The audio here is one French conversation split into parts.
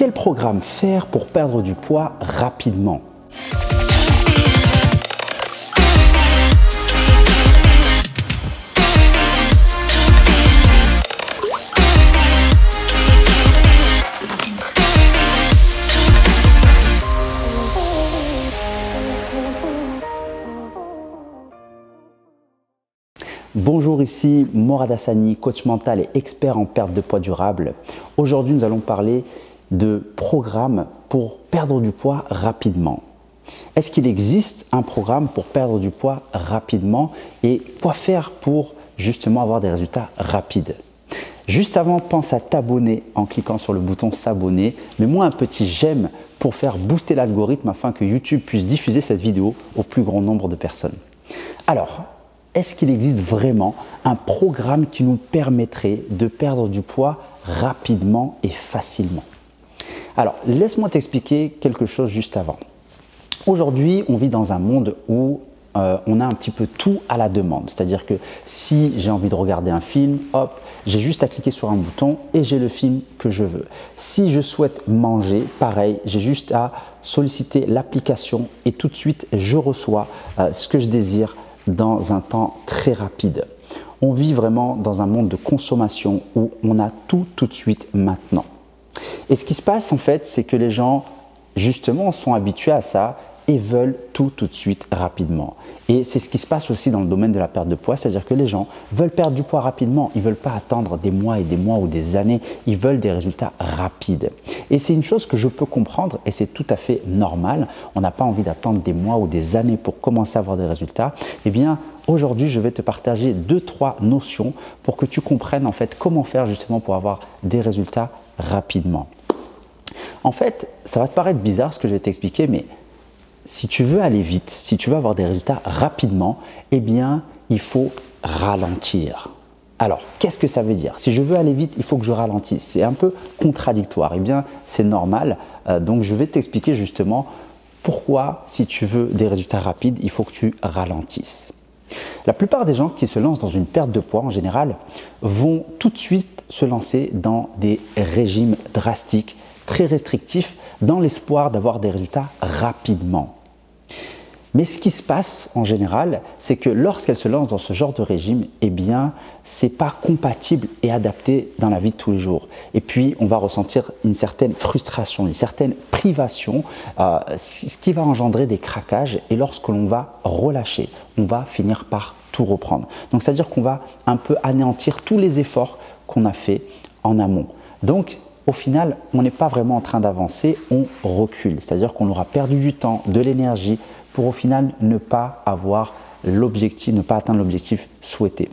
quel programme faire pour perdre du poids rapidement Bonjour, ici Morad Hassani, coach mental et expert en perte de poids durable. Aujourd'hui, nous allons parler de programmes pour perdre du poids rapidement. Est-ce qu'il existe un programme pour perdre du poids rapidement et quoi faire pour justement avoir des résultats rapides? Juste avant, pense à t'abonner en cliquant sur le bouton s'abonner. Mets-moi un petit j'aime pour faire booster l'algorithme afin que YouTube puisse diffuser cette vidéo au plus grand nombre de personnes. Alors, est-ce qu'il existe vraiment un programme qui nous permettrait de perdre du poids rapidement et facilement? Alors, laisse-moi t'expliquer quelque chose juste avant. Aujourd'hui, on vit dans un monde où euh, on a un petit peu tout à la demande. C'est-à-dire que si j'ai envie de regarder un film, hop, j'ai juste à cliquer sur un bouton et j'ai le film que je veux. Si je souhaite manger, pareil, j'ai juste à solliciter l'application et tout de suite je reçois euh, ce que je désire dans un temps très rapide. On vit vraiment dans un monde de consommation où on a tout tout de suite maintenant. Et ce qui se passe en fait, c'est que les gens justement sont habitués à ça et veulent tout tout de suite rapidement. Et c'est ce qui se passe aussi dans le domaine de la perte de poids, c'est-à-dire que les gens veulent perdre du poids rapidement, ils ne veulent pas attendre des mois et des mois ou des années, ils veulent des résultats rapides. Et c'est une chose que je peux comprendre et c'est tout à fait normal. On n'a pas envie d'attendre des mois ou des années pour commencer à avoir des résultats. Eh bien, aujourd'hui, je vais te partager deux, trois notions pour que tu comprennes en fait comment faire justement pour avoir des résultats rapidement. En fait, ça va te paraître bizarre ce que je vais t'expliquer, mais si tu veux aller vite, si tu veux avoir des résultats rapidement, eh bien, il faut ralentir. Alors, qu'est-ce que ça veut dire? Si je veux aller vite, il faut que je ralentisse. C'est un peu contradictoire. Eh bien, c'est normal. Euh, donc, je vais t'expliquer justement pourquoi, si tu veux des résultats rapides, il faut que tu ralentisses. La plupart des gens qui se lancent dans une perte de poids en général vont tout de suite se lancer dans des régimes drastiques très restrictif dans l'espoir d'avoir des résultats rapidement. Mais ce qui se passe en général, c'est que lorsqu'elle se lance dans ce genre de régime, eh bien, c'est pas compatible et adapté dans la vie de tous les jours. Et puis, on va ressentir une certaine frustration, une certaine privation, euh, ce qui va engendrer des craquages. Et lorsque l'on va relâcher, on va finir par tout reprendre. Donc, c'est-à-dire qu'on va un peu anéantir tous les efforts qu'on a fait en amont. Donc, au final, on n'est pas vraiment en train d'avancer, on recule. C'est-à-dire qu'on aura perdu du temps, de l'énergie pour au final ne pas avoir l'objectif, ne pas atteindre l'objectif souhaité.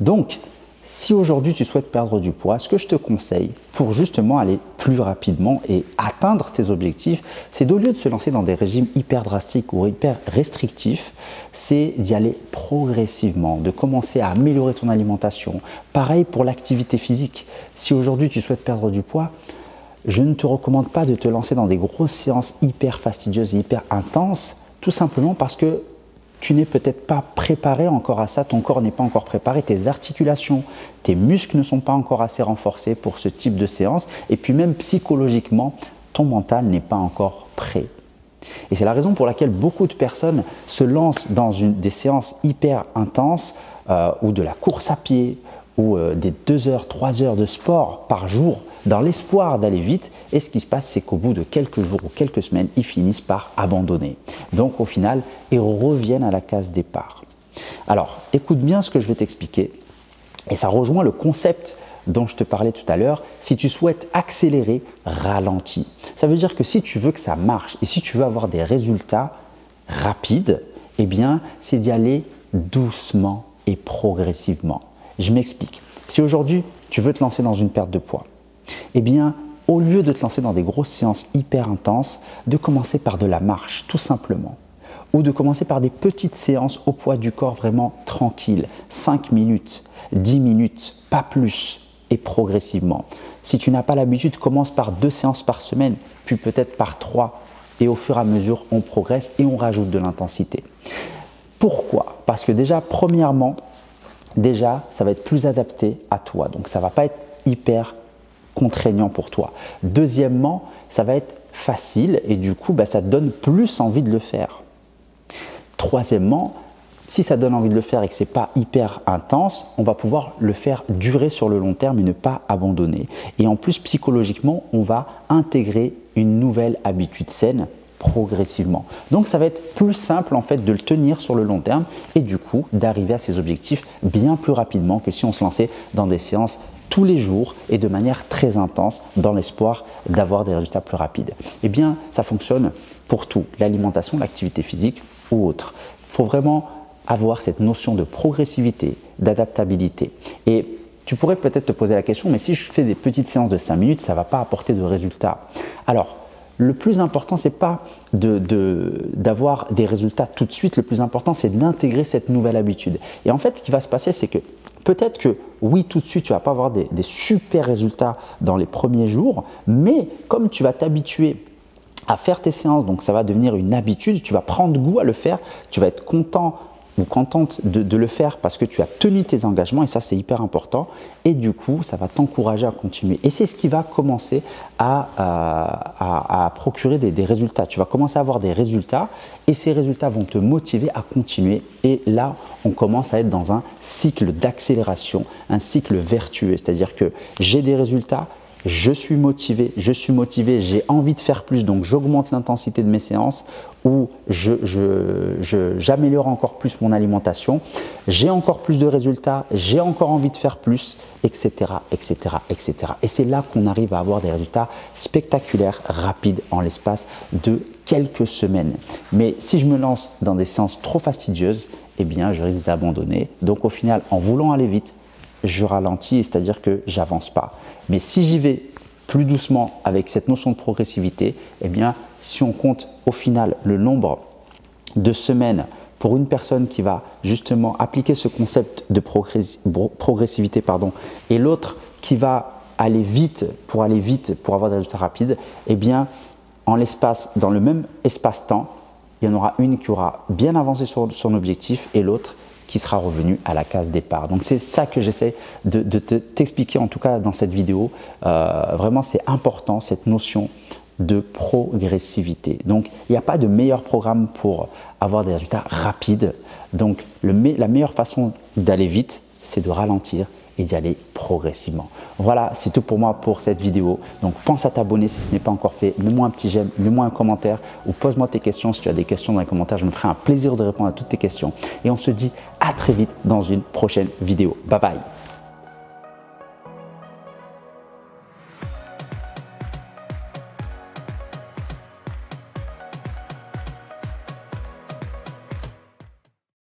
Donc, si aujourd'hui tu souhaites perdre du poids, ce que je te conseille pour justement aller plus rapidement et atteindre tes objectifs, c'est d'au lieu de se lancer dans des régimes hyper drastiques ou hyper restrictifs, c'est d'y aller progressivement, de commencer à améliorer ton alimentation. Pareil pour l'activité physique. Si aujourd'hui tu souhaites perdre du poids, je ne te recommande pas de te lancer dans des grosses séances hyper fastidieuses, hyper intenses, tout simplement parce que tu n'es peut-être pas préparé encore à ça, ton corps n'est pas encore préparé, tes articulations, tes muscles ne sont pas encore assez renforcés pour ce type de séance, et puis même psychologiquement, ton mental n'est pas encore prêt. Et c'est la raison pour laquelle beaucoup de personnes se lancent dans des séances hyper intenses euh, ou de la course à pied ou euh, des 2 heures, 3 heures de sport par jour dans l'espoir d'aller vite. Et ce qui se passe, c'est qu'au bout de quelques jours ou quelques semaines, ils finissent par abandonner. Donc au final, ils reviennent à la case départ. Alors, écoute bien ce que je vais t'expliquer. Et ça rejoint le concept dont je te parlais tout à l'heure, si tu souhaites accélérer, ralentis. Ça veut dire que si tu veux que ça marche et si tu veux avoir des résultats rapides, eh bien, c'est d'y aller doucement et progressivement. Je m'explique. Si aujourd'hui, tu veux te lancer dans une perte de poids, eh bien, au lieu de te lancer dans des grosses séances hyper intenses, de commencer par de la marche, tout simplement. Ou de commencer par des petites séances au poids du corps vraiment tranquilles, 5 minutes, 10 minutes, pas plus, et progressivement. Si tu n'as pas l'habitude, commence par deux séances par semaine, puis peut-être par trois, et au fur et à mesure, on progresse et on rajoute de l'intensité. Pourquoi? Parce que déjà, premièrement, déjà, ça va être plus adapté à toi. Donc ça ne va pas être hyper contraignant pour toi. Deuxièmement, ça va être facile et du coup, bah, ça donne plus envie de le faire. Troisièmement, si ça donne envie de le faire et que ce n'est pas hyper intense, on va pouvoir le faire durer sur le long terme et ne pas abandonner. Et en plus, psychologiquement, on va intégrer une nouvelle habitude saine progressivement. Donc ça va être plus simple en fait de le tenir sur le long terme et du coup d'arriver à ses objectifs bien plus rapidement que si on se lançait dans des séances tous les jours et de manière très intense dans l'espoir d'avoir des résultats plus rapides. Eh bien, ça fonctionne pour tout, l'alimentation, l'activité physique ou autre. Il faut vraiment avoir cette notion de progressivité, d'adaptabilité. Et tu pourrais peut-être te poser la question, mais si je fais des petites séances de 5 minutes, ça ne va pas apporter de résultats. Alors, le plus important, ce n'est pas d'avoir de, des résultats tout de suite, le plus important, c'est d'intégrer cette nouvelle habitude. Et en fait, ce qui va se passer, c'est que peut-être que oui, tout de suite, tu vas pas avoir des super résultats dans les premiers jours, mais comme tu vas t'habituer à faire tes séances, donc ça va devenir une habitude, tu vas prendre goût à le faire, tu vas être content ou contente de, le faire parce que tu as tenu tes engagements et ça c'est hyper important. Et du coup ça va t'encourager à continuer. Et c'est ce qui va commencer à, à, procurer des, résultats. Tu vas commencer à avoir des résultats et ces résultats vont te motiver à continuer. Et là on commence à être dans un cycle d'accélération un cycle vertueux. C'est à dire que j'ai des résultats je suis motivé, je suis motivé, j'ai envie de faire plus, donc j'augmente l'intensité de mes séances ou j'améliore encore plus mon alimentation, j'ai encore plus de résultats, j'ai encore envie de faire plus, etc. etc., etc. Et c'est là qu'on arrive à avoir des résultats spectaculaires, rapides, en l'espace de quelques semaines. Mais si je me lance dans des séances trop fastidieuses, eh bien, je risque d'abandonner. Donc au final, en voulant aller vite, je ralentis, c'est-à-dire que j'avance pas. Mais si j'y vais plus doucement avec cette notion de progressivité, eh si on compte au final le nombre de semaines pour une personne qui va justement appliquer ce concept de progressivité et l'autre qui va aller vite pour aller vite pour avoir des résultats rapides, eh bien, en l'espace, dans le même espace-temps, il y en aura une qui aura bien avancé sur son objectif et l'autre qui sera revenu à la case départ. Donc c'est ça que j'essaie de, t'expliquer en tout cas dans cette vidéo. Euh, vraiment c'est important cette notion de progressivité. Donc il n'y a pas de meilleur programme pour avoir des résultats rapides. Donc la meilleure façon d'aller vite, c'est de ralentir et d'y aller progressivement. Voilà, c'est tout pour moi pour cette vidéo. Donc pense à t'abonner si ce n'est pas encore fait. Mets-moi un petit j'aime, mets-moi un commentaire ou pose-moi tes questions. Si tu as des questions dans les commentaires, je me ferai un plaisir de répondre à toutes tes questions. Et on se dit à très vite dans une prochaine vidéo. Bye bye